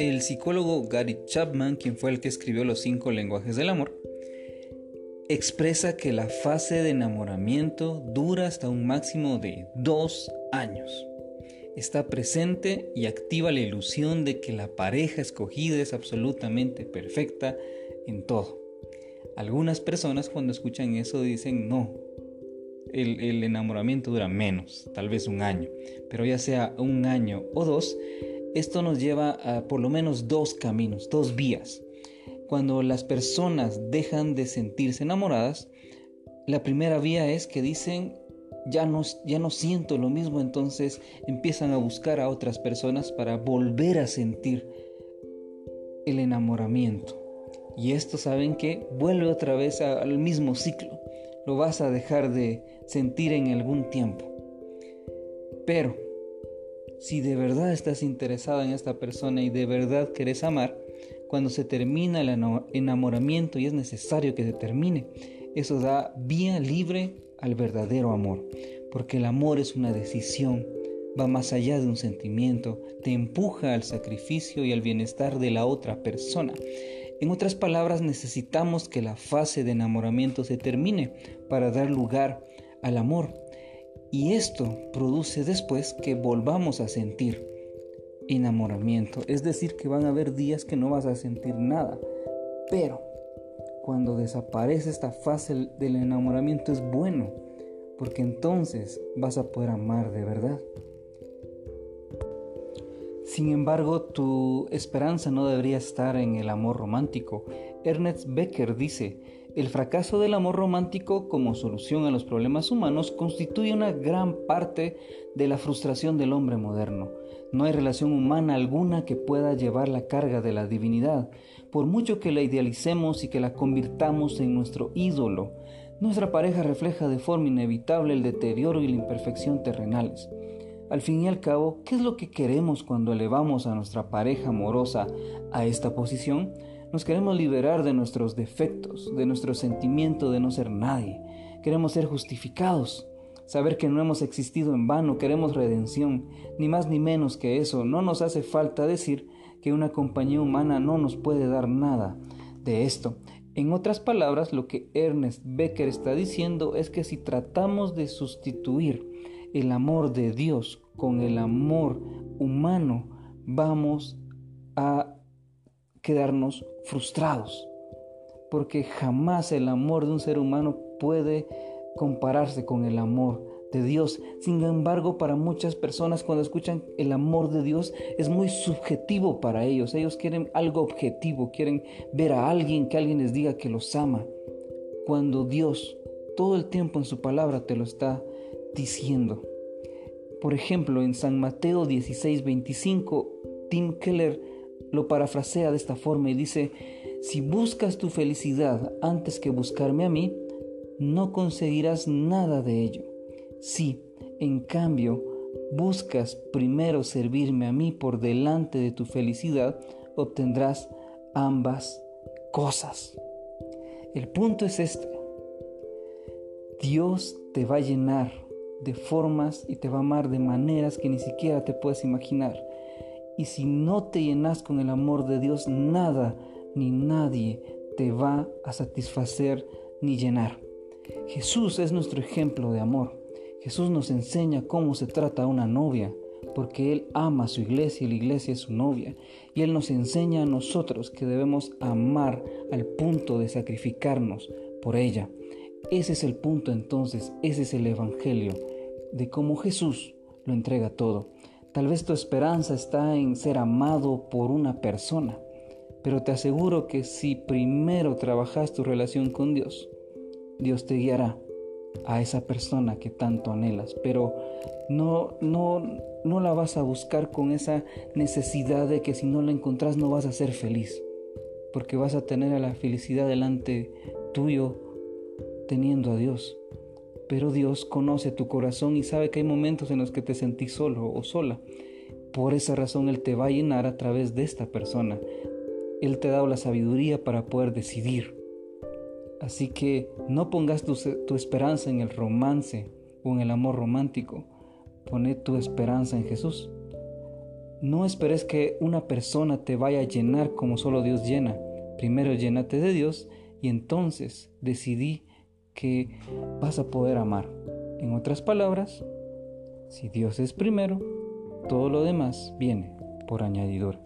El psicólogo Gary Chapman, quien fue el que escribió los cinco lenguajes del amor, expresa que la fase de enamoramiento dura hasta un máximo de dos años. Está presente y activa la ilusión de que la pareja escogida es absolutamente perfecta en todo. Algunas personas cuando escuchan eso dicen no, el, enamoramiento dura menos, tal vez un año, pero ya sea un año o dos, esto nos lleva a por lo menos dos caminos, dos vías. Cuando las personas dejan de sentirse enamoradas, la primera vía es que dicen, ya no, ya no siento lo mismo, entonces empiezan a buscar a otras personas para volver a sentir el enamoramiento. Y esto saben que vuelve otra vez al mismo ciclo lo vas a dejar de sentir en algún tiempo. Pero, si de verdad estás interesado en esta persona y de verdad querés amar, cuando se termina el enamoramiento y es necesario que se termine, eso da vía libre al verdadero amor, porque el amor es una decisión, va más allá de un sentimiento, te empuja al sacrificio y al bienestar de la otra persona. En otras palabras, necesitamos que la fase de enamoramiento se termine para dar lugar al amor. Y esto produce después que volvamos a sentir enamoramiento. Es decir, que van a haber días que no vas a sentir nada. Pero cuando desaparece esta fase del enamoramiento es bueno, porque entonces vas a poder amar de verdad. Sin embargo, tu esperanza no debería estar en el amor romántico. Ernest Becker dice, el fracaso del amor romántico como solución a los problemas humanos constituye una gran parte de la frustración del hombre moderno. No hay relación humana alguna que pueda llevar la carga de la divinidad, por mucho que la idealicemos y que la convirtamos en nuestro ídolo. Nuestra pareja refleja de forma inevitable el deterioro y la imperfección terrenales. Al fin y al cabo, ¿qué es lo que queremos cuando elevamos a nuestra pareja amorosa a esta posición? Nos queremos liberar de nuestros defectos, de nuestro sentimiento de no ser nadie. Queremos ser justificados, saber que no hemos existido en vano, queremos redención, ni más ni menos que eso. No nos hace falta decir que una compañía humana no nos puede dar nada de esto. En otras palabras, lo que Ernest Becker está diciendo es que si tratamos de sustituir el amor de Dios con el amor humano, vamos a quedarnos frustrados, porque jamás el amor de un ser humano puede compararse con el amor de Dios. Sin embargo, para muchas personas cuando escuchan el amor de Dios es muy subjetivo para ellos. Ellos quieren algo objetivo, quieren ver a alguien que alguien les diga que los ama. Cuando Dios todo el tiempo en su palabra te lo está diciendo. Por ejemplo, en San Mateo 16, 25, Tim Keller lo parafrasea de esta forma y dice, si buscas tu felicidad antes que buscarme a mí, no conseguirás nada de ello. Si, en cambio, buscas primero servirme a mí por delante de tu felicidad, obtendrás ambas cosas. El punto es este. Dios te va a llenar de formas y te va a amar de maneras que ni siquiera te puedes imaginar. Y si no te llenas con el amor de Dios, nada ni nadie te va a satisfacer ni llenar. Jesús es nuestro ejemplo de amor. Jesús nos enseña cómo se trata a una novia, porque Él ama a su iglesia y la iglesia es su novia. Y Él nos enseña a nosotros que debemos amar al punto de sacrificarnos por ella. Ese es el punto entonces, ese es el Evangelio, de cómo Jesús lo entrega todo. Tal vez tu esperanza está en ser amado por una persona, pero te aseguro que si primero trabajas tu relación con Dios, Dios te guiará a esa persona que tanto anhelas, pero no, no, no la vas a buscar con esa necesidad de que si no la encontrás no vas a ser feliz, porque vas a tener a la felicidad delante tuyo teniendo a Dios. Pero Dios conoce tu corazón y sabe que hay momentos en los que te sentís solo o sola. Por esa razón Él te va a llenar a través de esta persona. Él te ha dado la sabiduría para poder decidir. Así que no pongas tu, tu esperanza en el romance o en el amor romántico. Pone tu esperanza en Jesús. No esperes que una persona te vaya a llenar como solo Dios llena. Primero llénate de Dios y entonces decidí que vas a poder amar. En otras palabras, si Dios es primero, todo lo demás viene por añadidura.